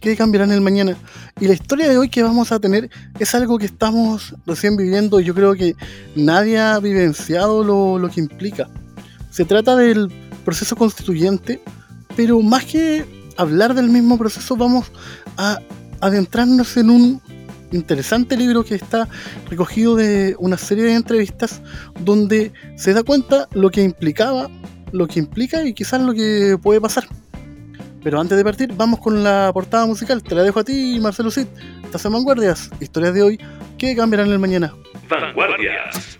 que cambiarán el mañana. Y la historia de hoy que vamos a tener es algo que estamos recién viviendo y yo creo que nadie ha vivenciado lo, lo que implica. Se trata del proceso constituyente, pero más que hablar del mismo proceso vamos a adentrarnos en un interesante libro que está recogido de una serie de entrevistas donde se da cuenta lo que implicaba, lo que implica y quizás lo que puede pasar. Pero antes de partir, vamos con la portada musical. Te la dejo a ti, Marcelo Cid. Estás en Vanguardias, historias de hoy que cambiarán el mañana. Vanguardias.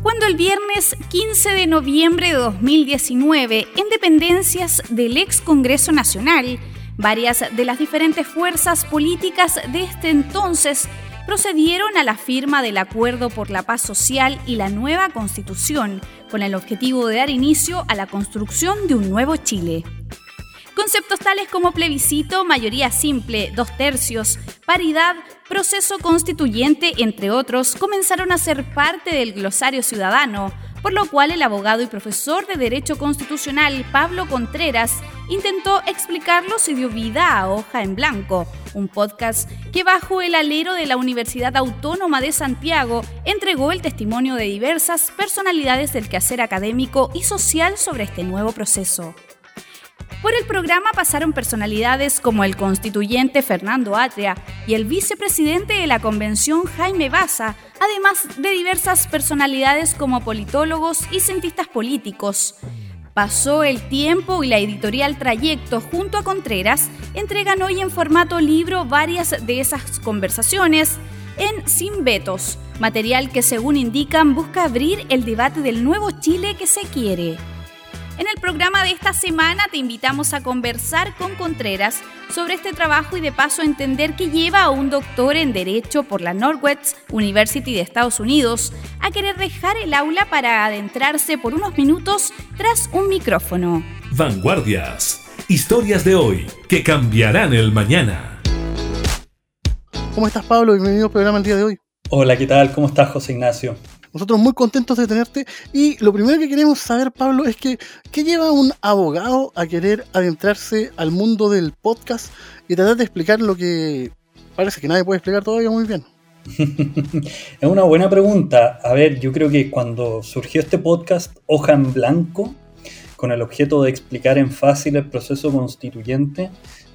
Cuando el viernes 15 de noviembre de 2019, en dependencias del ex Congreso Nacional, varias de las diferentes fuerzas políticas de este entonces procedieron a la firma del Acuerdo por la Paz Social y la nueva Constitución, con el objetivo de dar inicio a la construcción de un nuevo Chile. Conceptos tales como plebiscito, mayoría simple, dos tercios, paridad, proceso constituyente, entre otros, comenzaron a ser parte del glosario ciudadano, por lo cual el abogado y profesor de Derecho Constitucional Pablo Contreras intentó explicarlos y dio vida a Hoja en Blanco, un podcast que bajo el alero de la Universidad Autónoma de Santiago entregó el testimonio de diversas personalidades del quehacer académico y social sobre este nuevo proceso. Por el programa pasaron personalidades como el constituyente Fernando Atria y el vicepresidente de la convención Jaime Baza, además de diversas personalidades como politólogos y cientistas políticos. Pasó el tiempo y la editorial Trayecto junto a Contreras entregan hoy en formato libro varias de esas conversaciones en Sin Vetos, material que según indican busca abrir el debate del nuevo Chile que se quiere. En el programa de esta semana te invitamos a conversar con Contreras sobre este trabajo y de paso entender que lleva a un doctor en Derecho por la Northwest University de Estados Unidos a querer dejar el aula para adentrarse por unos minutos tras un micrófono. Vanguardias. Historias de hoy que cambiarán el mañana. ¿Cómo estás, Pablo? Bienvenido al programa el día de hoy. Hola, ¿qué tal? ¿Cómo estás, José Ignacio? Nosotros muy contentos de tenerte y lo primero que queremos saber, Pablo, es que ¿qué lleva un abogado a querer adentrarse al mundo del podcast y tratar de explicar lo que parece que nadie puede explicar todavía muy bien? es una buena pregunta. A ver, yo creo que cuando surgió este podcast, Hoja en Blanco, con el objeto de explicar en fácil el proceso constituyente,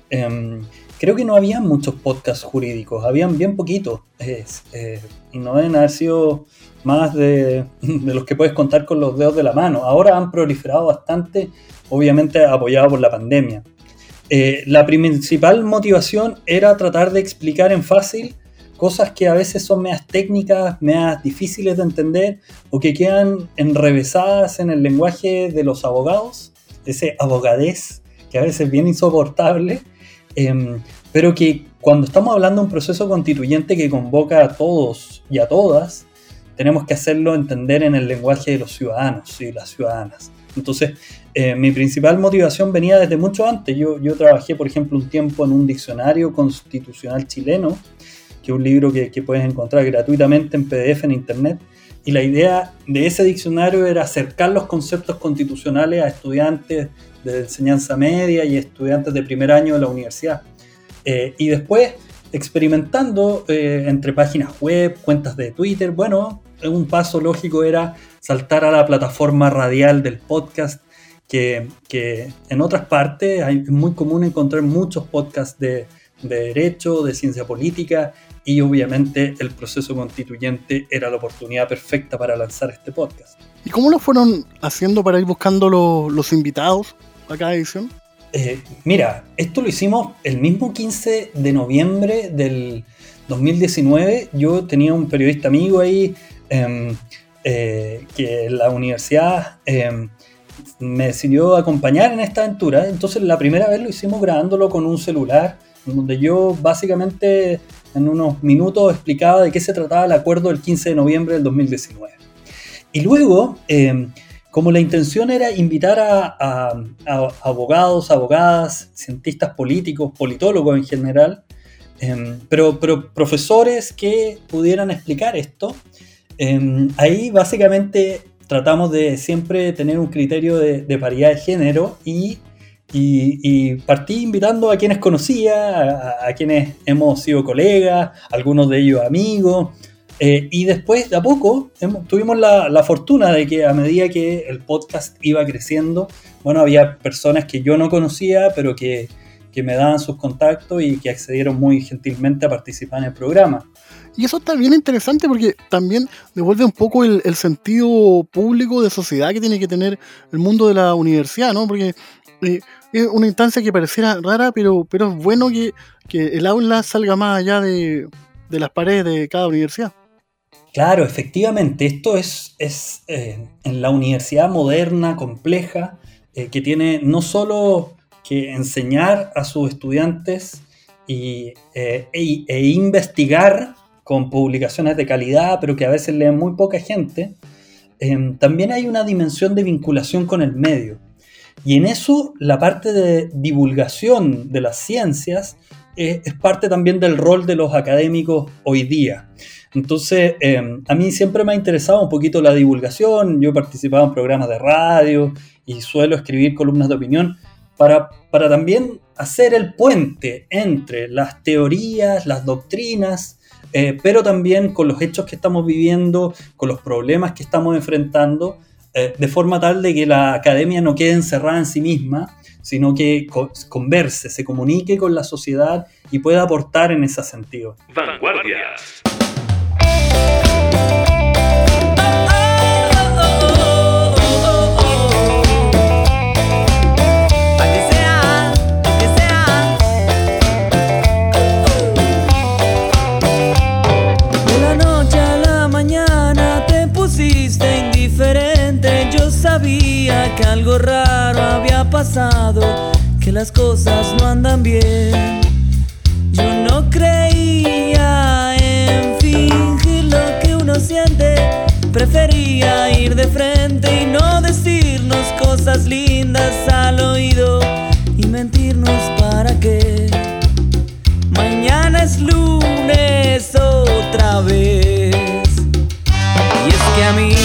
em, creo que no había muchos podcasts jurídicos, habían bien poquitos. Eh, y no deben haber sido más de, los que puedes contar con los dedos de la mano. Ahora han proliferado bastante, obviamente apoyado por la pandemia. Eh, la principal motivación era tratar de explicar en fácil cosas que a veces son medias técnicas, medias difíciles de entender o que quedan enrevesadas en el lenguaje de los abogados, ese abogadez que a veces es bien insoportable, em, pero que cuando estamos hablando de un proceso constituyente que convoca a todos y a todas, tenemos que hacerlo entender en el lenguaje de los ciudadanos y las ciudadanas. Entonces, eh, mi principal motivación venía desde mucho antes. Yo, yo trabajé, por ejemplo, un tiempo en un diccionario constitucional chileno, que es un libro que, que puedes encontrar gratuitamente en PDF en Internet. Y la idea de ese diccionario era acercar los conceptos constitucionales a estudiantes de enseñanza media y estudiantes de primer año de la universidad. Eh, y después, experimentando eh, entre páginas web, cuentas de Twitter, bueno, un paso lógico era saltar a la plataforma radial del podcast, que, en otras partes es muy común encontrar muchos podcasts de, derecho, de ciencia política, y obviamente el proceso constituyente era la oportunidad perfecta para lanzar este podcast. ¿Y cómo lo fueron haciendo para ir buscando los invitados a cada edición? Eh, mira, esto lo hicimos el mismo 15 de noviembre del 2019. Yo tenía un periodista amigo ahí, Em, eh, que la universidad em, me decidió acompañar en esta aventura. Entonces la primera vez lo hicimos grabándolo con un celular, donde yo básicamente en unos minutos explicaba de qué se trataba el acuerdo del 15 de noviembre del 2019. Y luego, em, como la intención era invitar a, a, abogados, abogadas, cientistas políticos, politólogos en general, pero, pero profesores que pudieran explicar esto, Em, ahí básicamente tratamos de siempre tener un criterio de, paridad de género y, partí invitando a quienes conocía, a, quienes hemos sido colegas, algunos de ellos amigos. Eh, y después, de a poco, tuvimos la, fortuna de que a medida que el podcast iba creciendo, bueno, había personas que yo no conocía, pero que, que me daban sus contactos y que accedieron muy gentilmente a participar en el programa. Y eso está bien interesante porque también devuelve un poco el, sentido público de sociedad que tiene que tener el mundo de la universidad, ¿no? Porque eh, es una instancia que pareciera rara, pero, pero es bueno que, el aula salga más allá de, las paredes de cada universidad. Claro, efectivamente, esto es, es eh, en la universidad moderna, compleja, eh, que tiene no solo que enseñar a sus estudiantes y, e, e investigar con publicaciones de calidad, pero que a veces leen muy poca gente, también hay una dimensión de vinculación con el medio. Y en eso la parte de divulgación de las ciencias eh, es parte también del rol de los académicos hoy día. Entonces, em, a mí siempre me ha interesado un poquito la divulgación, yo he participado en programas de radio y suelo escribir columnas de opinión para, para también hacer el puente entre las teorías, las doctrinas, eh, pero también con los hechos que estamos viviendo, con los problemas que estamos enfrentando, eh, de forma tal de que la academia no quede encerrada en sí misma, sino que converse, se comunique con la sociedad y pueda aportar en ese sentido. Vanguardias. Algo raro había pasado, que las cosas no andan bien. Yo no creía en fingir lo que uno siente, prefería ir de frente y no decirnos cosas lindas al oído y mentirnos para qué. Mañana es lunes otra vez. Y es que a mí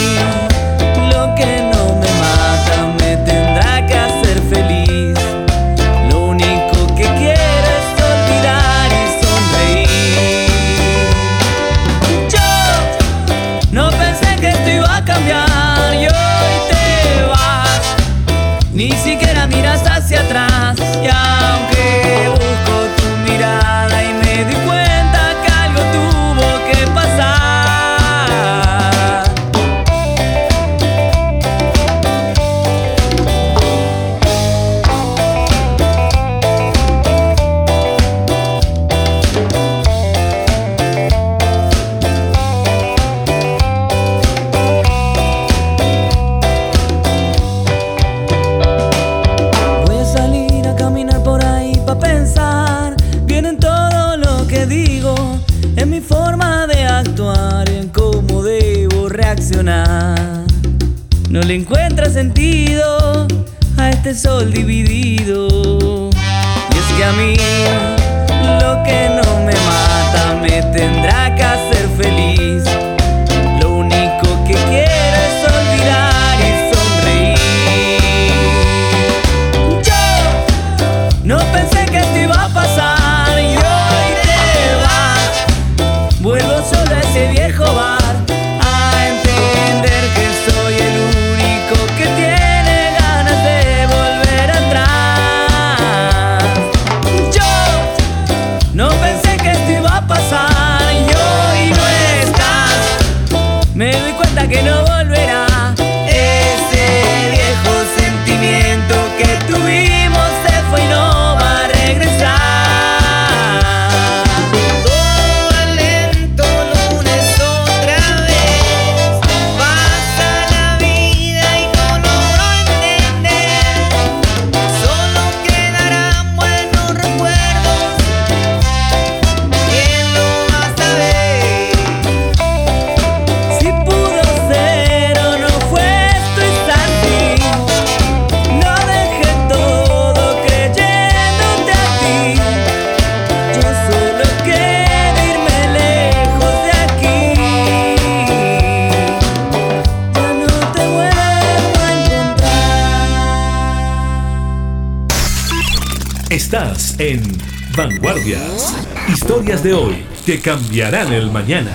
Vanguardias. Historias de hoy que cambiarán el mañana.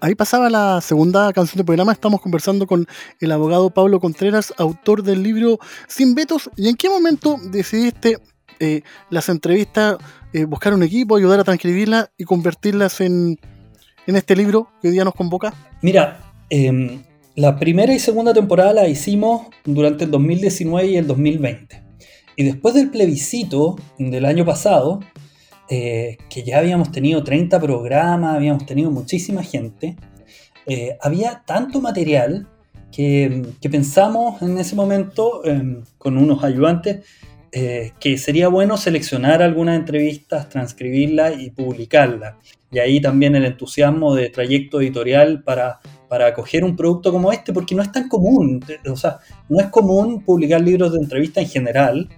Ahí pasaba la segunda canción del programa. Estamos conversando con el abogado Pablo Contreras, autor del libro Sin Vetos. ¿Y en qué momento decidiste eh, las entrevistas, eh, buscar un equipo, ayudar a transcribirlas y convertirlas en, en este libro que hoy día nos convoca? Mira, eh, la primera y segunda temporada la hicimos durante el 2019 y el 2020. Y después del plebiscito del año pasado, eh, que ya habíamos tenido 30 programas, habíamos tenido muchísima gente, eh, había tanto material que, pensamos en ese momento, em, con unos ayudantes, eh, que sería bueno seleccionar algunas entrevistas, transcribirlas y publicarlas. Y ahí también el entusiasmo de trayecto editorial para, para acoger un producto como este, porque no es tan común, o sea, no es común publicar libros de entrevista en general,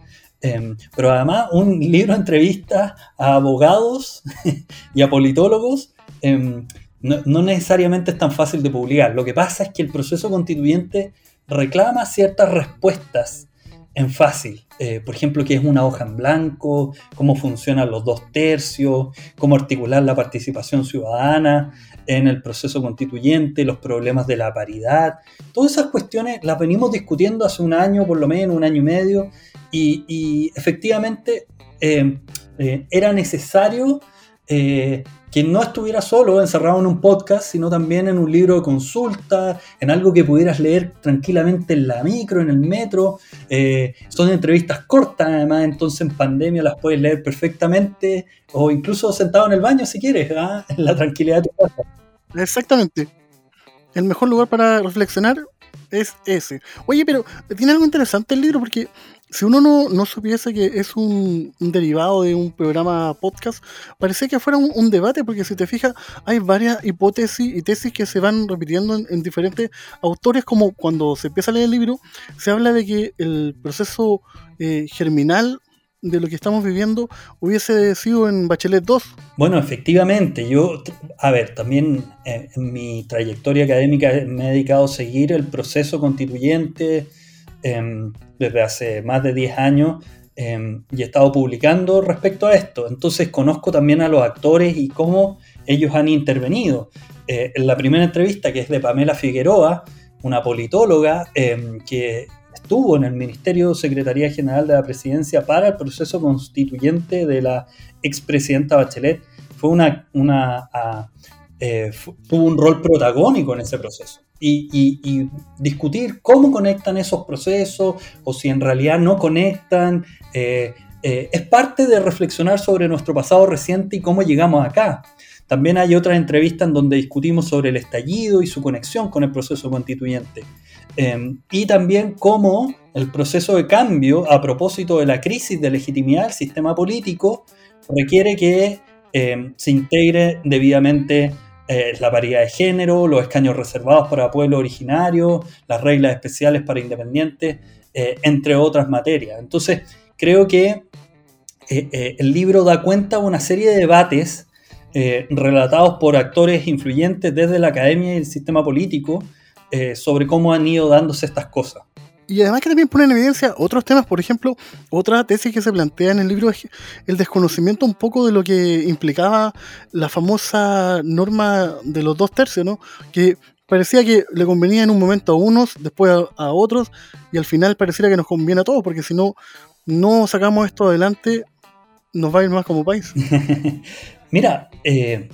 em, pero además un libro de entrevistas a abogados y a politólogos em, no, necesariamente es tan fácil de publicar. Lo que pasa es que el proceso constituyente reclama ciertas respuestas en fácil. Eh, por ejemplo, qué es una hoja en blanco, cómo funcionan los dos tercios, cómo articular la participación ciudadana en el proceso constituyente, los problemas de la paridad. Todas esas cuestiones las venimos discutiendo hace un año, por lo menos, un año y medio, y, efectivamente eh, eh, era necesario que no estuviera solo encerrado en un podcast, sino también en un libro de consulta, en algo que pudieras leer tranquilamente en la micro, en el metro. Eh, son entrevistas cortas, además, entonces en pandemia las puedes leer perfectamente, o incluso sentado en el baño si quieres, ¿ah? en la tranquilidad de tu casa. Exactamente. El mejor lugar para reflexionar es ese. Oye, pero tiene algo interesante el libro porque si uno no, supiese que es un, derivado de un programa podcast, parece que fuera un, debate, porque si te fijas, hay varias hipótesis y tesis que se van repitiendo en, diferentes autores, como cuando se empieza a leer el libro, se habla de que el proceso eh, germinal de lo que estamos viviendo hubiese sido en Bachelet 2. Bueno, efectivamente, yo, a ver, también eh, en mi trayectoria académica me he dedicado a seguir el proceso constituyente Em, desde hace más de 10 años em, y he estado publicando respecto a esto. Entonces conozco también a los actores y cómo ellos han intervenido. Eh, en la primera entrevista, que es de Pamela Figueroa, una politóloga em, que estuvo en el Ministerio Secretaría General de la Presidencia para el proceso constituyente de la expresidenta Bachelet, fue una, una eh, tuvo un rol protagónico en ese proceso y, discutir cómo conectan esos procesos o si en realidad no conectan. Eh, eh, es parte de reflexionar sobre nuestro pasado reciente y cómo llegamos acá. También hay otras entrevistas en donde discutimos sobre el estallido y su conexión con el proceso constituyente. Em, y también cómo el proceso de cambio a propósito de la crisis de legitimidad del sistema político requiere que em, se integre debidamente eh, la paridad de género, los escaños reservados para pueblos originarios, las reglas especiales para independientes, eh, entre otras materias. Entonces, creo que eh, el libro da cuenta de una serie de debates relatados por actores influyentes desde la academia y el sistema político sobre cómo han ido dándose estas cosas. Y además que también pone en evidencia otros temas, por ejemplo, otra tesis que se plantea en el libro es el desconocimiento un poco de lo que implicaba la famosa norma de los dos tercios, ¿no? Que parecía que le convenía en un momento a unos, después a, otros, y al final pareciera que nos conviene a todos, porque si no, no sacamos esto adelante, nos va a ir más como país. Mira, eh,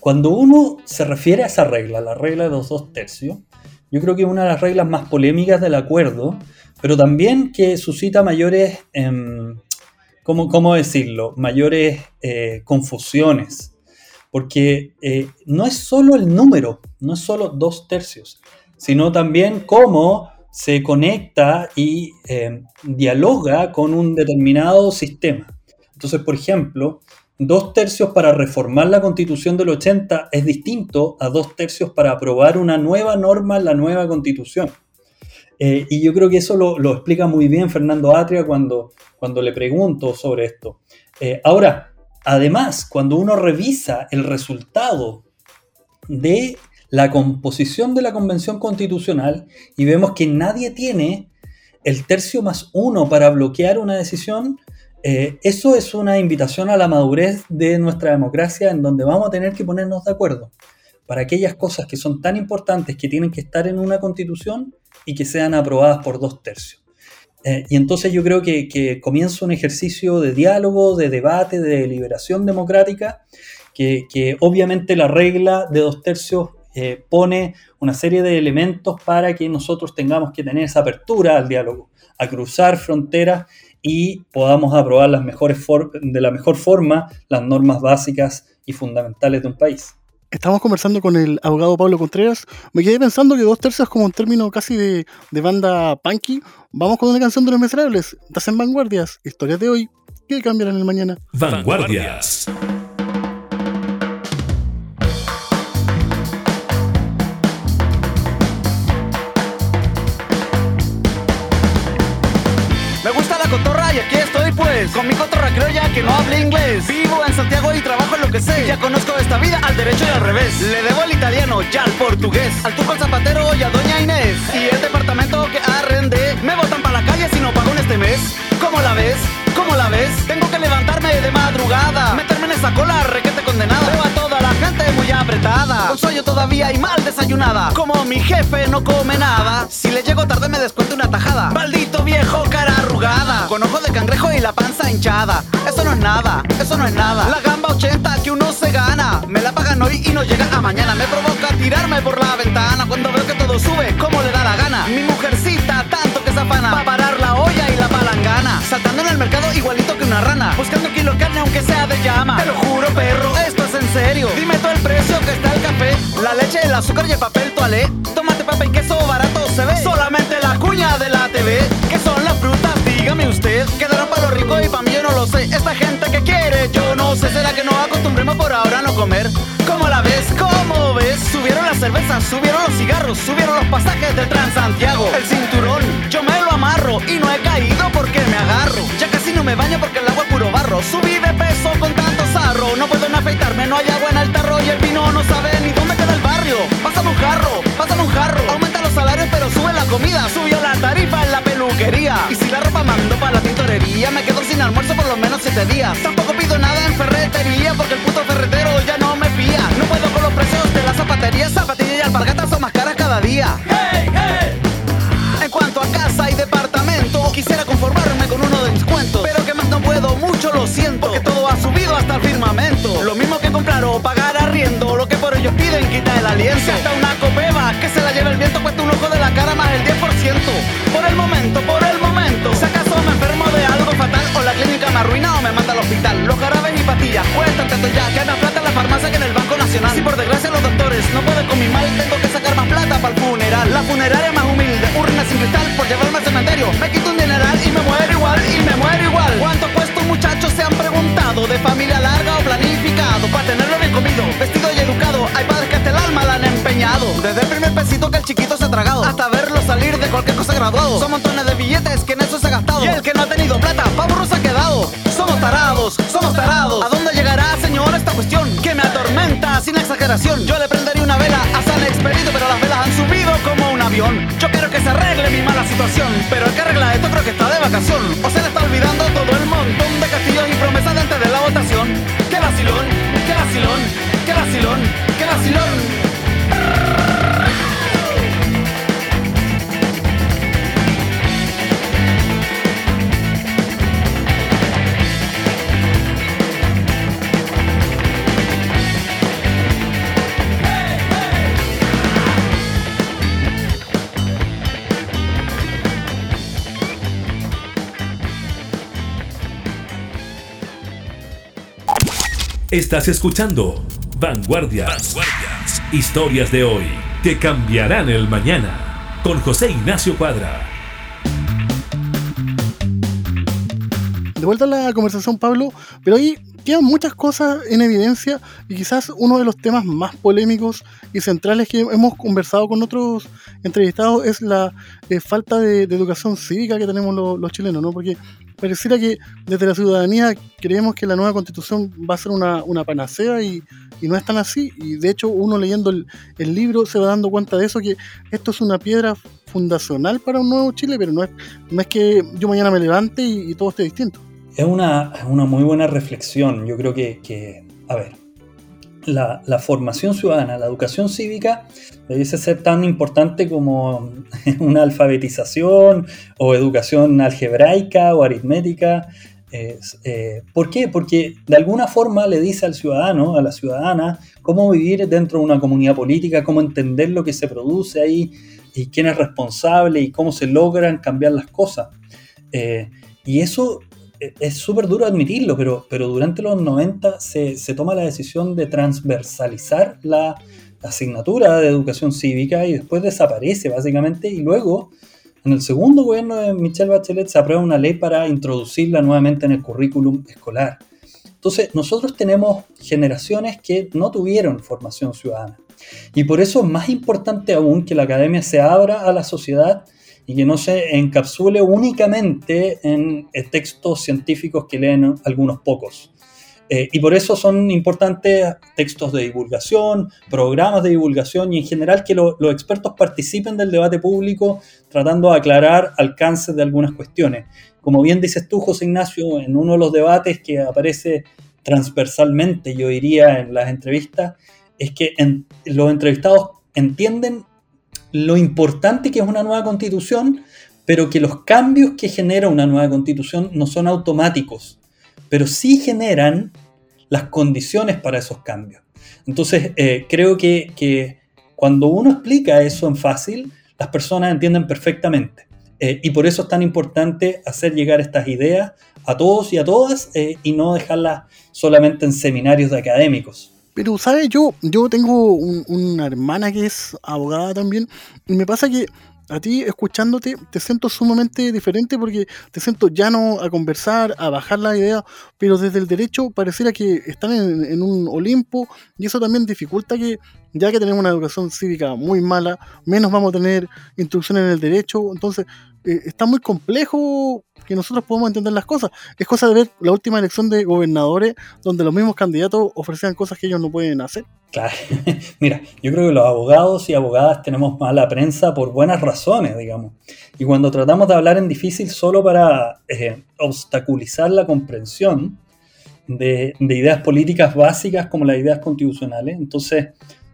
cuando uno se refiere a esa regla, la regla de los dos tercios, yo creo que es una de las reglas más polémicas del acuerdo, pero también que suscita mayores, em, ¿cómo, decirlo? Mayores eh, confusiones. Porque eh, no es solo el número, no es solo dos tercios, sino también cómo se conecta y em, dialoga con un determinado sistema. Entonces, por ejemplo, dos tercios para reformar la constitución del 80 es distinto a dos tercios para aprobar una nueva norma en la nueva constitución. Eh, y yo creo que eso lo, explica muy bien Fernando Atria cuando, cuando le pregunto sobre esto. Eh, ahora, además, cuando uno revisa el resultado de la composición de la Convención Constitucional y vemos que nadie tiene el tercio más uno para bloquear una decisión, eh, eso es una invitación a la madurez de nuestra democracia en donde vamos a tener que ponernos de acuerdo para aquellas cosas que son tan importantes que tienen que estar en una constitución y que sean aprobadas por dos tercios. Eh, y entonces yo creo que, comienza un ejercicio de diálogo, de debate, de deliberación democrática, que, obviamente la regla de dos tercios eh, pone una serie de elementos para que nosotros tengamos que tener esa apertura al diálogo, a cruzar fronteras y podamos aprobar las mejores de la mejor forma las normas básicas y fundamentales de un país. Estamos conversando con el abogado Pablo Contreras. Me quedé pensando que dos tercios como un término casi de, de banda punky. Vamos con una canción de los miserables. Estás en Vanguardias. Historias de hoy que cambiarán el mañana. Vanguardias. Me Con mi cotorra criolla que no habla inglés. Vivo en Santiago y trabajo en lo que sé. Ya conozco esta vida al derecho y al revés. Le debo al italiano y al portugués. Al turco al zapatero y a doña Inés. Y el departamento que arrendé Me botan para la calle si no pago en este mes. ¿Cómo la ves? ¿Cómo la ves? Tengo que levantarme de madrugada. Meterme en esa cola requete condenada. Veo a toda la gente muy apretada. Con sueño todavía y mal desayunada. Como mi jefe no come nada. Si le llego tarde me descuento una tajada. Maldito viejo cara Con ojo de cangrejo y la panza hinchada. Eso no es nada, eso no es nada. La gamba 80 que uno se gana. Me la pagan hoy y no llega a mañana. Me provoca tirarme por la ventana. Cuando veo que todo sube como le da la gana. Mi mujercita tanto que se afana. Pa' parar la olla y la palangana. Saltando en el mercado igualito que una rana. Buscando kilo carne aunque sea de llama. Te lo juro perro, esto es en serio. Dime todo el precio que está el café. La leche, el azúcar y el papel toalé. Tomate, papa y queso subieron los cigarros Subieron los pasajes del Transantiago. El cinturón, yo me lo amarro Y no he caído porque me agarro. Ya casi no me baño porque el agua es puro barro. Subí de peso con tanto sarro No puedo ni afeitarme, no hay agua en el tarro Y el vino no sabe ni dónde queda el barrio. Pásame un jarro, pásame un jarro. Aumenta los salarios pero sube la comida Subió la tarifa en la peluquería. Y si la ropa mando para la tintorería Me quedo sin almuerzo por lo menos siete días. Tampoco pido nada en ferretería Porque el puto ferretero ya zapaterías Zapatillas y alpargatas son más caras cada día en cuanto a casa y departamento, quisiera conformarme con uno de descuento. Pero que más no puedo, mucho lo siento. Porque todo ha subido hasta el firmamento. Lo mismo que comprar o pagar arriendo. Lo que por ellos piden quita el aliento. Si hasta una copeva que se la lleve el viento cuesta un que el chiquito se ha tragado. Hasta verlo salir de cualquier cosa graduado. Son montones de billetes que en eso se ha gastado. Y el que no ha tenido plata, pa' burro se ha quedado. Somos tarados, somos tarados. ¿A dónde llegará, señor, esta cuestión? Que me atormenta sin exageración. Yo le prendería una vela a San Expedito, pero las velas han subido como un avión. Yo quiero que se arregle mi mala situación, pero el que arregla esto creo que está de vacación. O se le está olvidando todo el montón de castillos y promesas de antes de la votación. ¡Qué vacilón! ¡Qué vacilón! ¡Qué vacilón! ¡Qué vacilón! Estás escuchando Vanguardias. Vanguardias. Historias de hoy que cambiarán el mañana. Con José Ignacio Cuadra. De vuelta a la conversación, Pablo, pero ahí quedan muchas cosas en evidencia y quizás uno de los temas más polémicos y centrales que hemos conversado con otros entrevistados es la eh, falta de, educación cívica que tenemos los, los chilenos, ¿no? Porque pareciera que desde la ciudadanía creemos que la nueva constitución va a ser una, una panacea y, no es tan así. Y de hecho uno leyendo el, libro se va dando cuenta de eso, que esto es una piedra fundacional para un nuevo Chile, pero no es, no es que yo mañana me levante y todo esté distinto. Es una, una, muy buena reflexión. Yo creo que, que a ver, la, formación ciudadana, la educación cívica, debiese ser tan importante como una alfabetización o educación algebraica o aritmética. Eh, ¿Por qué? Porque de alguna forma le dice al ciudadano, a la ciudadana, cómo vivir dentro de una comunidad política, cómo entender lo que se produce ahí y quién es responsable y cómo se logran cambiar las cosas. Eh, y eso es súper duro admitirlo, pero, pero durante los 90 se, se toma la decisión de transversalizar la asignatura de educación cívica y después desaparece básicamente y luego en el segundo gobierno de Michelle Bachelet se aprueba una ley para introducirla nuevamente en el currículum escolar. Entonces, nosotros tenemos generaciones que no tuvieron formación ciudadana. Y por eso es más importante aún que la academia se abra a la sociedad y que no se encapsule únicamente en eh, textos científicos que leen algunos pocos. Eh, y por eso son importantes textos de divulgación, programas de divulgación y en general que los expertos participen del debate público tratando de aclarar alcances de algunas cuestiones. Como bien dices tú, José Ignacio, en uno de los debates que aparece transversalmente, yo diría, en las entrevistas, es que los entrevistados entienden lo importante que es una nueva constitución, pero que los cambios que genera una nueva constitución no son automáticos pero sí generan las condiciones para esos cambios. Entonces, eh, creo que, cuando uno explica eso en fácil, las personas entienden perfectamente. Eh, y por eso es tan importante hacer llegar estas ideas a todos y a todas eh, y no dejarlas solamente en seminarios de académicos. Pero, ¿sabes? Yo, yo tengo una hermana que es abogada también y me pasa que a ti escuchándote te siento sumamente diferente porque te siento llano a conversar, a bajar la idea, pero desde el derecho pareciera que están en, un Olimpo y eso también dificulta que, ya que tenemos una educación cívica muy mala, menos vamos a tener instrucción en el derecho, entonces eh, está muy complejo que nosotros podamos entender las cosas. Es cosa de ver la última elección de gobernadores donde los mismos candidatos ofrecían cosas que ellos no pueden hacer. Claro, mira, yo creo que los abogados y abogadas tenemos mala prensa por buenas razones, digamos. Y cuando tratamos de hablar en difícil solo para eh, obstaculizar la comprensión de, ideas políticas básicas como las ideas constitucionales, entonces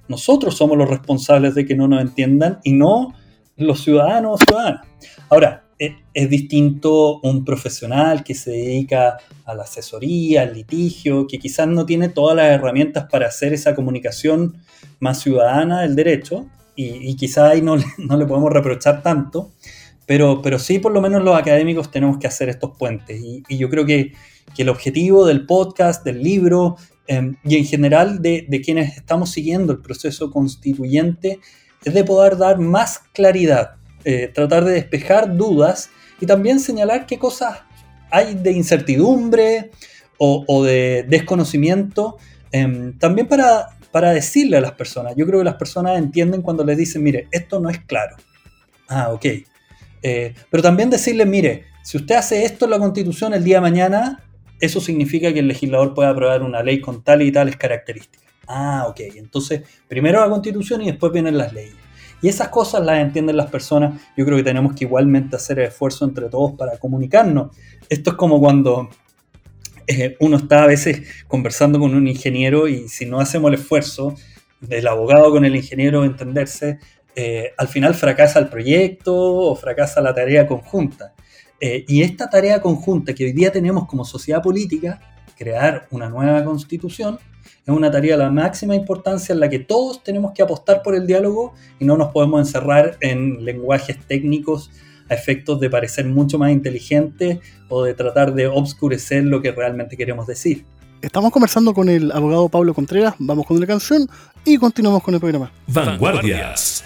nosotros somos los responsables de que no nos entiendan y no los ciudadanos o ciudadanas. Ahora, e, es, distinto un profesional que se dedica a la asesoría, al litigio, que quizás no tiene todas las herramientas para hacer esa comunicación más ciudadana del derecho, y, quizás ahí no, le podemos reprochar tanto, pero, pero sí por lo menos los académicos tenemos que hacer estos puentes. Y, yo creo que, que, el objetivo del podcast, del libro em, y en general de, de quienes estamos siguiendo el proceso constituyente es de poder dar más claridad eh, tratar de despejar dudas y también señalar qué cosas hay de incertidumbre o, de desconocimiento, em, también para, para decirle a las personas. Yo creo que las personas entienden cuando les dicen, mire, esto no es claro. Ah, ok. Eh, pero también decirle, mire, si usted hace esto en la constitución el día de mañana, eso significa que el legislador puede aprobar una ley con tal y tales características. Ah, ok. Entonces, primero la constitución y después vienen las leyes. Y esas cosas las entienden las personas. Yo creo que tenemos que igualmente hacer el esfuerzo entre todos para comunicarnos. Esto es como cuando eh, uno está a veces conversando con un ingeniero y si no hacemos el esfuerzo del abogado con el ingeniero entenderse, eh, al final fracasa el proyecto o fracasa la tarea conjunta. Eh, y esta tarea conjunta que hoy día tenemos como sociedad política, crear una nueva constitución, es una tarea de la máxima importancia en la que todos tenemos que apostar por el diálogo y no nos podemos encerrar en lenguajes técnicos a efectos de parecer mucho más inteligentes o de tratar de obscurecer lo que realmente queremos decir. Estamos conversando con el abogado Pablo Contreras, vamos con la canción y continuamos con el programa. Vanguardias.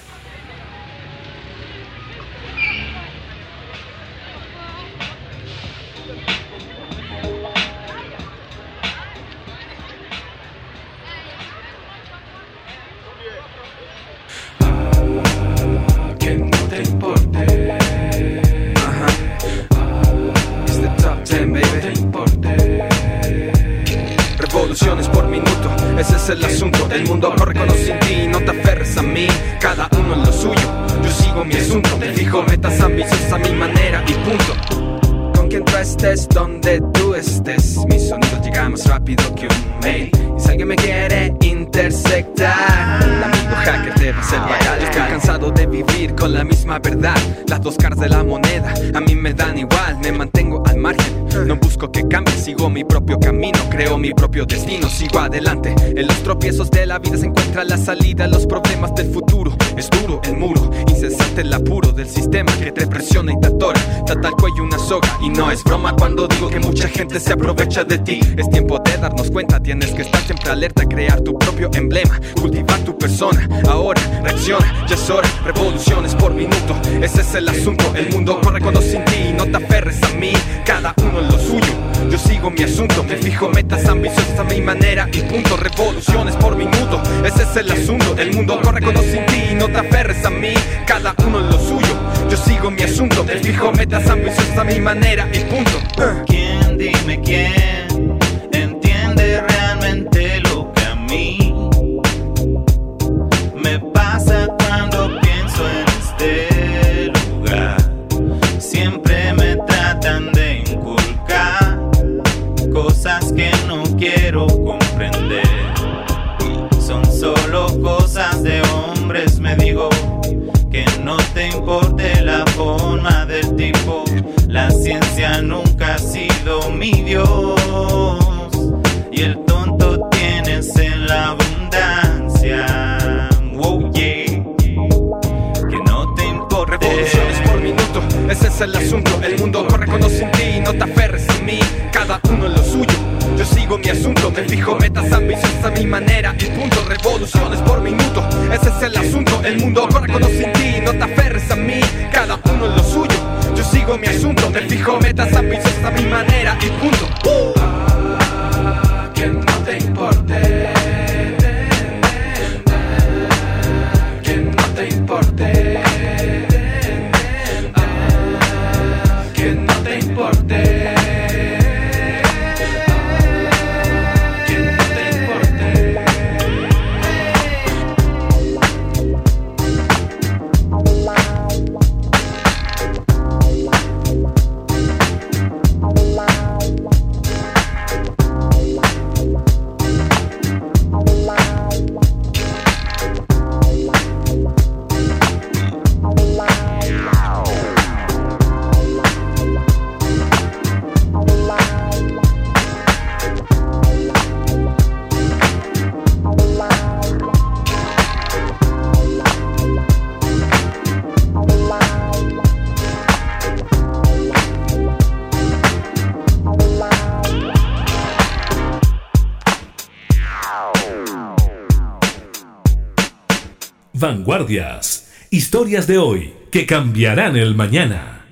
El asunto. El mundo corre con sin ti, no te aferres a mí. Cada uno en lo suyo, yo sigo mi asunto. Te fijo metas ambiciosas a mi manera y punto. Con quien tú estés, donde tú estés, mi sonido llega más rápido que un mail. Y si alguien me quiere intersectar, un amigo hacker debe ser bacán. Yo estoy cansado de vivir con la misma verdad. Las dos caras de la moneda a mí me dan igual, me mantengo al margen No busco que cambie, sigo mi propio camino, creo mi propio destino, sigo adelante. En los tropiezos de la vida se encuentra la salida, los problemas del futuro. Es duro el muro, incesante el apuro del sistema que te presiona y te atora. Trata el cuello una soga y no es broma cuando digo que mucha gente se aprovecha de ti. Es tiempo de darnos cuenta, tienes que estar siempre alerta, crear tu propio emblema, cultivar tu persona. Ahora reacciona, ya es hora, revoluciones por minuto. Ese es el asunto, el mundo corre cuando sin ti, no te aferres a mí, cada uno lo suyo. Yo sigo mi asunto, me fijo metas ambiciosas a mi manera y punto, revoluciones por minuto. Ese es el asunto, el mundo corre cuando sin ti, no te aferres a mí, cada uno en lo suyo. Yo sigo mi asunto, me fijo metas ambiciosas a mi manera y punto. ¿Quién, dime quién, Historias de hoy que cambiarán el mañana.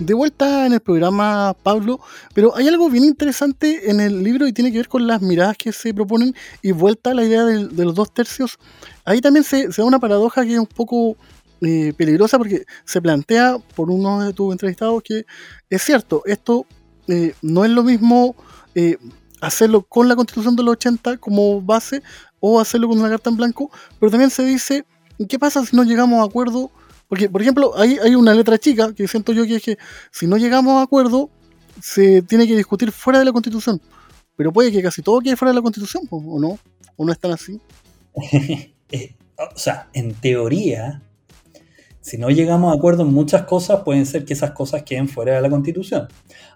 De vuelta en el programa, Pablo, pero hay algo bien interesante en el libro y tiene que ver con las miradas que se proponen y vuelta a la idea de, los dos tercios. Ahí también se, se da una paradoja que es un poco eh, peligrosa porque se plantea por uno de tus entrevistados que es cierto, esto eh, no es lo mismo eh, hacerlo con la constitución de los 80 como base o hacerlo con una carta en blanco, pero también se dice, ¿qué pasa si no llegamos a acuerdo? Porque, por ejemplo, hay, hay una letra chica que siento yo que es que si no llegamos a acuerdo, se tiene que discutir fuera de la constitución. Pero puede que casi todo quede fuera de la constitución, ¿o no? ¿O no es tan así? Eh, o sea, en teoría, si no llegamos a acuerdo en muchas cosas, pueden ser que esas cosas queden fuera de la Constitución.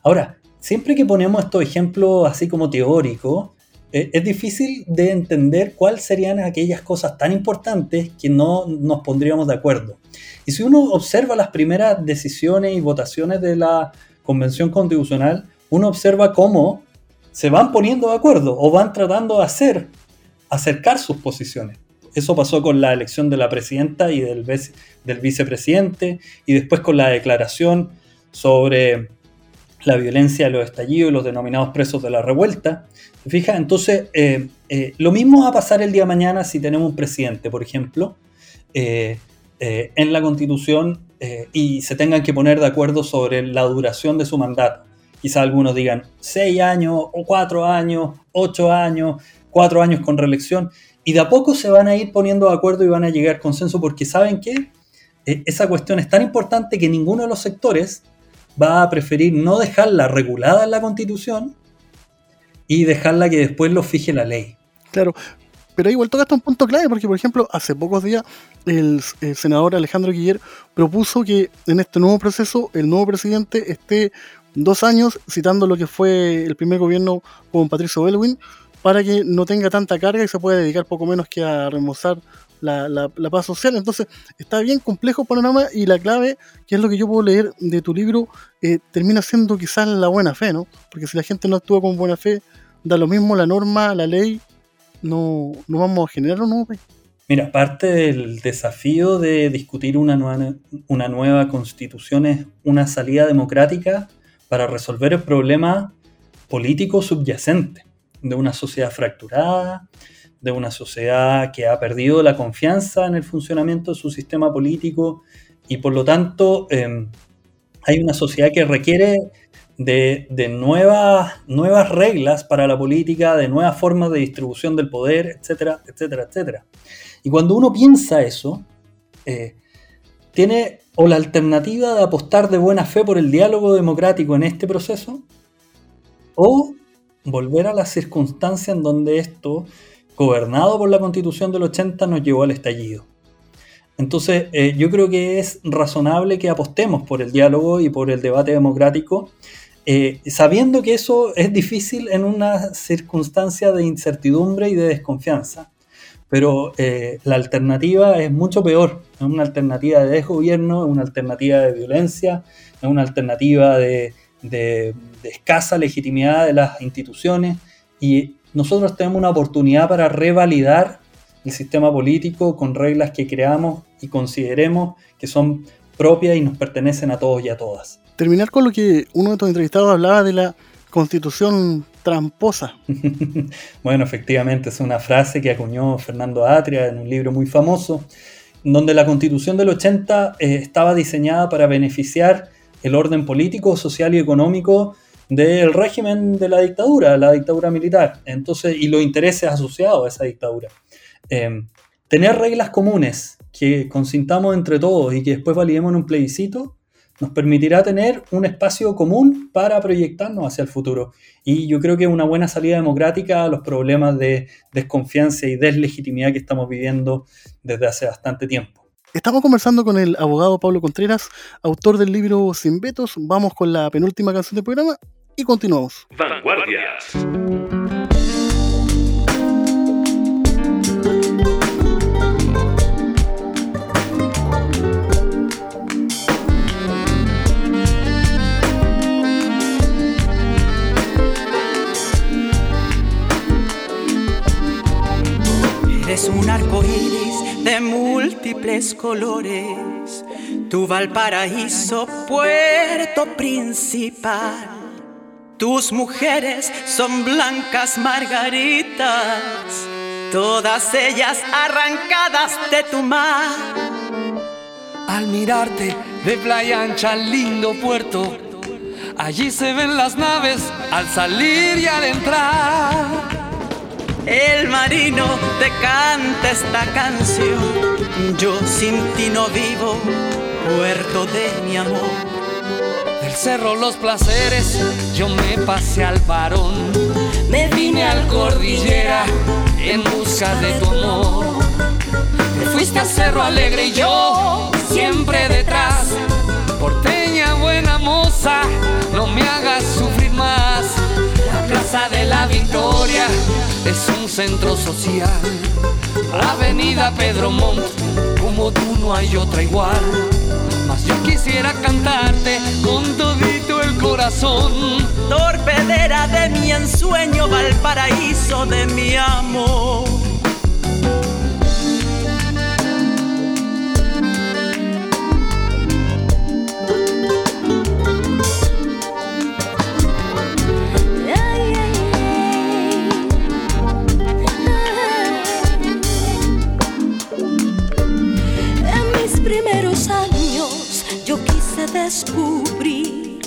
Ahora, siempre que ponemos estos ejemplos así como teóricos, eh, es difícil de entender cuáles serían aquellas cosas tan importantes que no nos pondríamos de acuerdo. Y si uno observa las primeras decisiones y votaciones de la Convención Constitucional, uno observa cómo se van poniendo de acuerdo o van tratando de hacer, acercar sus posiciones. Eso pasó con la elección de la presidenta y del, del vicepresidente, y después con la declaración sobre la violencia los estallidos y los denominados presos de la revuelta. ¿Te fijas? Entonces, eh, eh, lo mismo va a pasar el día de mañana si tenemos un presidente, por ejemplo, eh, en la constitución y se tengan que poner de acuerdo sobre la duración de su mandato. Quizá algunos digan seis años o cuatro años, ocho años, cuatro años con reelección, y de a poco se van a ir poniendo de acuerdo y van a llegar a consenso porque saben que esa cuestión es tan importante que ninguno de los sectores va a preferir no dejarla regulada en la constitución y dejarla que después lo fije la ley. Claro. Pero igual tocaste un punto clave, porque por ejemplo, hace pocos días el, senador Alejandro Guiller propuso que en este nuevo proceso el nuevo presidente esté dos años citando lo que fue el primer gobierno con Patricio Belwin para que no tenga tanta carga y se pueda dedicar poco menos que a remozar la, paz social. Entonces, está bien complejo el panorama y la clave, que es lo que yo puedo leer de tu libro, eh, termina siendo quizás la buena fe, ¿no? Porque si la gente no actúa con buena fe, da lo mismo la norma, la ley, no, no vamos a generar un nuevo país. Mira, parte del desafío de discutir una nueva, una nueva constitución es una salida democrática para resolver el problema político subyacente de una sociedad fracturada, de una sociedad que ha perdido la confianza en el funcionamiento de su sistema político y por lo tanto eh, hay una sociedad que requiere de, de, nuevas, nuevas reglas para la política, de nuevas formas de distribución del poder, etcétera, etcétera, etcétera. Y cuando uno piensa eso, eh, tiene o la alternativa de apostar de buena fe por el diálogo democrático en este proceso, o volver a la circunstancia en donde esto gobernado por la constitución del 80 nos llevó al estallido. Entonces, eh, yo creo que es razonable que apostemos por el diálogo y por el debate democrático, eh, sabiendo que eso es difícil en una circunstancia de incertidumbre y de desconfianza. Pero eh, la alternativa es mucho peor. Es una alternativa de desgobierno, es una alternativa de violencia, es una alternativa de, escasa legitimidad de las instituciones. Y nosotros tenemos una oportunidad para revalidar el sistema político con reglas que creamos y consideremos que son propias y nos pertenecen a todos y a todas. Terminar con lo que uno de tus entrevistados hablaba de la constitución tramposa. bueno, efectivamente, es una frase que acuñó Fernando Atria en un libro muy famoso, donde la constitución del 80 eh, estaba diseñada para beneficiar el orden político, social y económico del régimen de la dictadura, la dictadura militar, entonces, y los intereses asociados a esa dictadura. Eh, tener reglas comunes que consintamos entre todos y que después validemos en un plebiscito, nos permitirá tener un espacio común para proyectarnos hacia el futuro. Y yo creo que es una buena salida democrática a los problemas de desconfianza y deslegitimidad que estamos viviendo desde hace bastante tiempo. Estamos conversando con el abogado Pablo Contreras, autor del libro Sin Vetos. Vamos con la penúltima canción del programa y continuamos. Vanguardias. Eres un arco iris de múltiples colores, tu Valparaíso, puerto principal. Tus mujeres son blancas margaritas, todas ellas arrancadas de tu mar. Al mirarte de playa ancha al lindo puerto, allí se ven las naves al salir y al entrar. El marino te canta esta canción. Yo sin ti no vivo, puerto de mi amor. Del cerro los placeres, yo me pasé al varón. Me vine al cordillera en busca de tu amor. Te fuiste a Cerro Alegre y yo siempre detrás. Porteña buena moza, no me hagas sufrir más. De la Victoria es un centro social. Avenida Pedro Montt, como tú no hay otra igual. Mas yo quisiera cantarte con todito el corazón. Torpedera de mi ensueño, Valparaíso de mi amor. Descubrir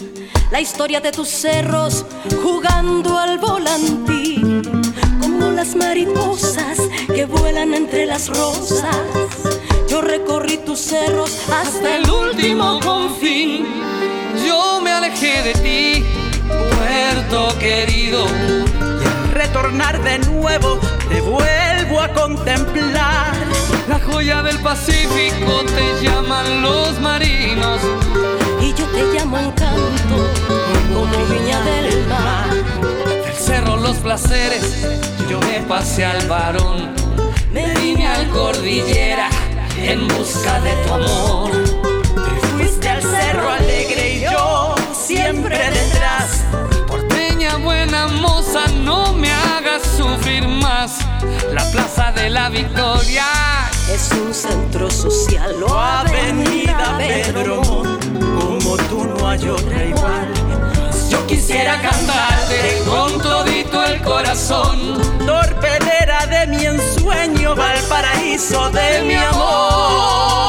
la historia de tus cerros jugando al volantín, como las mariposas que vuelan entre las rosas. Yo recorrí tus cerros hasta el último confín. Yo me alejé de ti, puerto querido. Y al retornar de nuevo, te vuelvo a contemplar. Joya del Pacífico te llaman los marinos. Y yo te llamo encanto, como viña del mar. Del cerro los placeres, yo me pasé al varón. Me vine al cordillera en busca de tu amor. Te fuiste al cerro alegre y yo siempre detrás. Porteña buena moza, no me hagas sufrir más. La plaza de la victoria Es un centro social o O Avenida Pedro como tú no hay otra igual. Yo quisiera cantarte con todito el corazón. Torpedera de mi ensueño, Valparaíso de mi amor.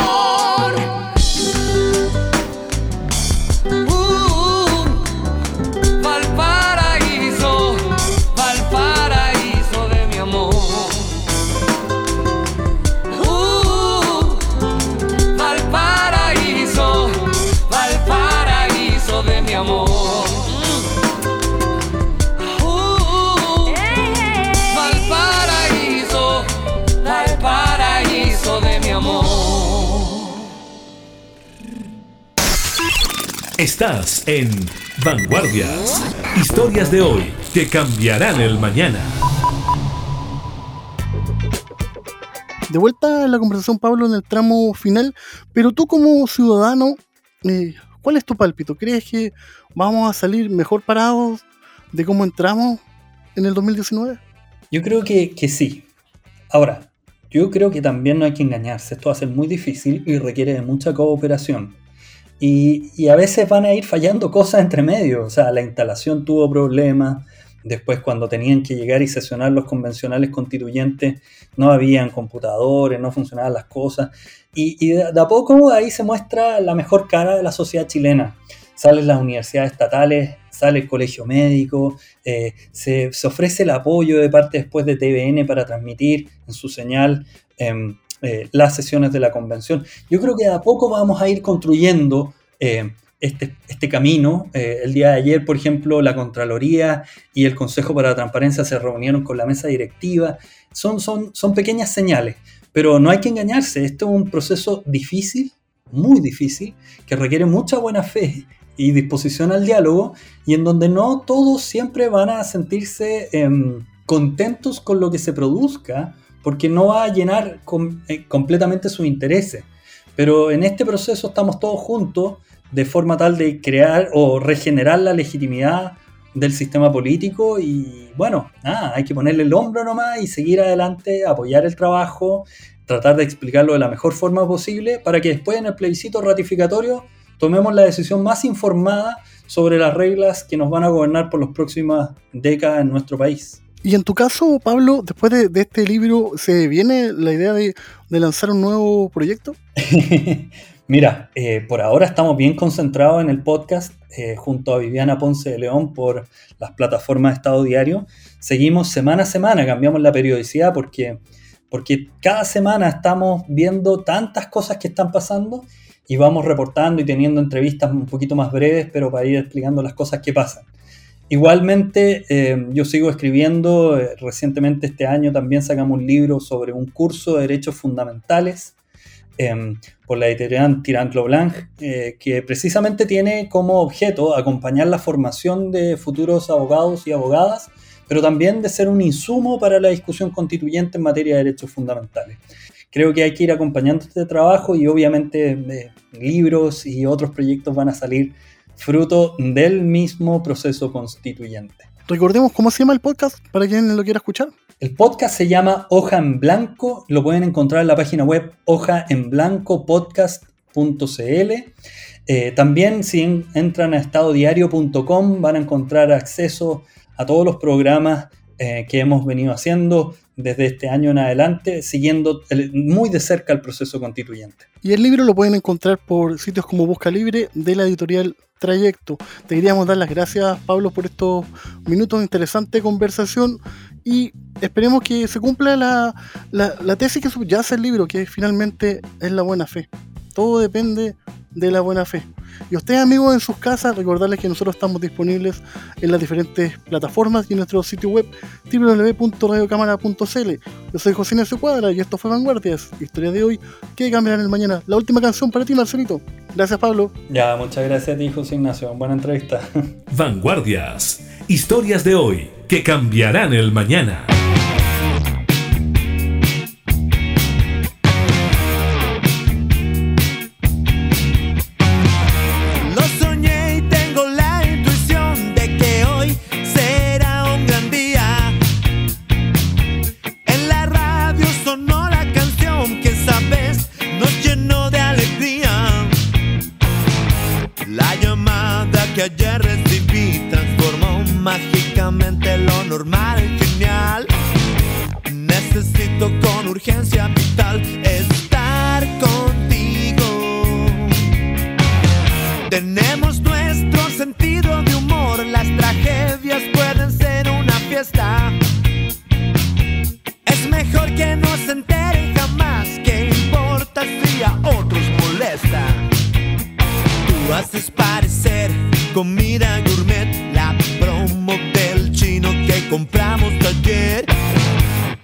Estás en Vanguardias. Historias de hoy que cambiarán el mañana. De vuelta a la conversación, Pablo, en el tramo final, pero tú como ciudadano, eh, ¿cuál es tu pálpito? ¿Crees que vamos a salir mejor parados de cómo entramos en el 2019? Yo creo que, que sí. Ahora, yo creo que también no hay que engañarse. Esto va a ser muy difícil y requiere de mucha cooperación. Y, a veces van a ir fallando cosas entre medio. O sea, la instalación tuvo problemas. Después, cuando tenían que llegar y sesionar los convencionales constituyentes, no habían computadores, no funcionaban las cosas. Y, de, a poco ahí se muestra la mejor cara de la sociedad chilena. Salen las universidades estatales, sale el colegio médico, eh, se, se ofrece el apoyo de parte después de TVN para transmitir en su señal em, eh, las sesiones de la convención. Yo creo que a poco vamos a ir construyendo eh, este, este camino. Eh, el día de ayer, por ejemplo, la Contraloría y el Consejo para la Transparencia se reunieron con la mesa directiva. Son, son, son pequeñas señales, pero no hay que engañarse. Esto es un proceso difícil, muy difícil, que requiere mucha buena fe y disposición al diálogo y en donde no todos siempre van a sentirse em, contentos con lo que se produzca porque no va a llenar eh, completamente sus intereses. Pero en este proceso estamos todos juntos de forma tal de crear o regenerar la legitimidad del sistema político y bueno, nada, hay que ponerle el hombro nomás y seguir adelante, apoyar el trabajo, tratar de explicarlo de la mejor forma posible para que después en el plebiscito ratificatorio tomemos la decisión más informada sobre las reglas que nos van a gobernar por las próximas décadas en nuestro país. Y en tu caso, Pablo, después de, este libro, ¿se viene la idea de, de lanzar un nuevo proyecto? Mira, eh, por ahora estamos bien concentrados en el podcast eh, junto a Viviana Ponce de León por las plataformas de Estado Diario. Seguimos semana a semana, cambiamos la periodicidad porque, porque cada semana estamos viendo tantas cosas que están pasando y vamos reportando y teniendo entrevistas un poquito más breves, pero para ir explicando las cosas que pasan. Igualmente, eh, yo sigo escribiendo, eh, recientemente este año también sacamos un libro sobre un curso de derechos fundamentales eh, por la editorial Tirant Blanc, eh, que precisamente tiene como objeto acompañar la formación de futuros abogados y abogadas, pero también de ser un insumo para la discusión constituyente en materia de derechos fundamentales. Creo que hay que ir acompañando este trabajo y obviamente eh, libros y otros proyectos van a salir fruto del mismo proceso constituyente. Recordemos cómo se llama el podcast para quien lo quiera escuchar. El podcast se llama Hoja en Blanco, lo pueden encontrar en la página web hojaenblancopodcast.cl. Eh, también si en- entran a estadodiario.com van a encontrar acceso a todos los programas eh, que hemos venido haciendo desde este año en adelante, siguiendo muy de cerca el proceso constituyente. Y el libro lo pueden encontrar por sitios como Busca Libre de la editorial Trayecto. Te queríamos dar las gracias, Pablo, por estos minutos de interesante conversación y esperemos que se cumpla la, la, la tesis que subyace el libro, que finalmente es la buena fe. Todo depende de la buena fe. Y a ustedes amigos en sus casas, recordarles que nosotros estamos disponibles en las diferentes plataformas y en nuestro sitio web www.radiocámara.cl. Yo soy José Ignacio Cuadra y esto fue Vanguardias, historia de hoy que cambiarán el mañana. La última canción para ti, Marcelito. Gracias, Pablo. Ya, muchas gracias a ti, José Ignacio. Buena entrevista. Vanguardias, historias de hoy que cambiarán el mañana.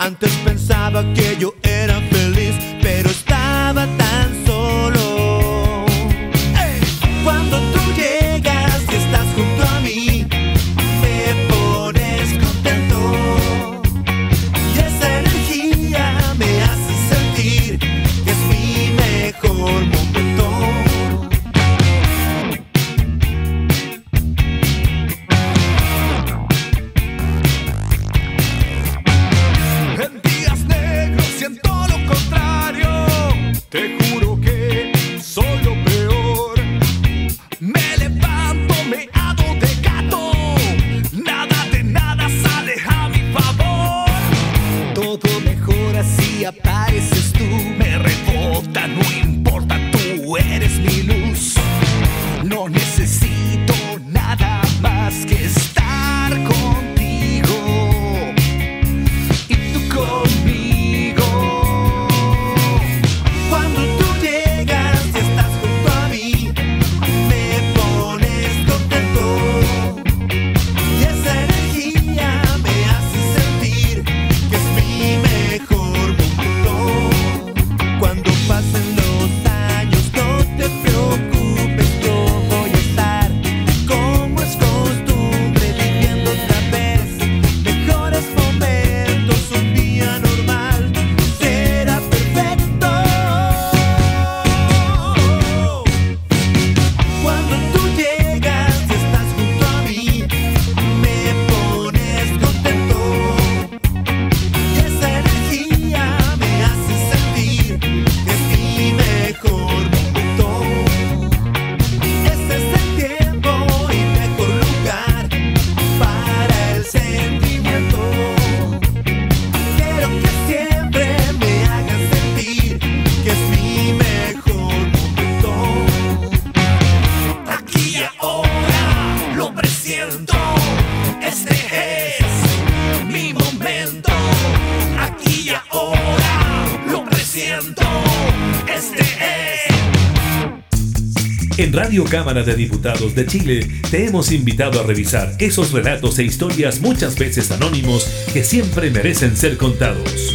Antes pensaba que yo Cámara de Diputados de Chile, te hemos invitado a revisar esos relatos e historias muchas veces anónimos que siempre merecen ser contados.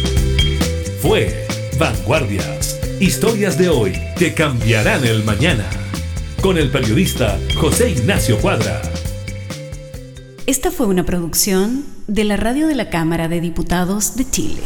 Fue Vanguardias, historias de hoy que cambiarán el mañana, con el periodista José Ignacio Cuadra. Esta fue una producción de la Radio de la Cámara de Diputados de Chile.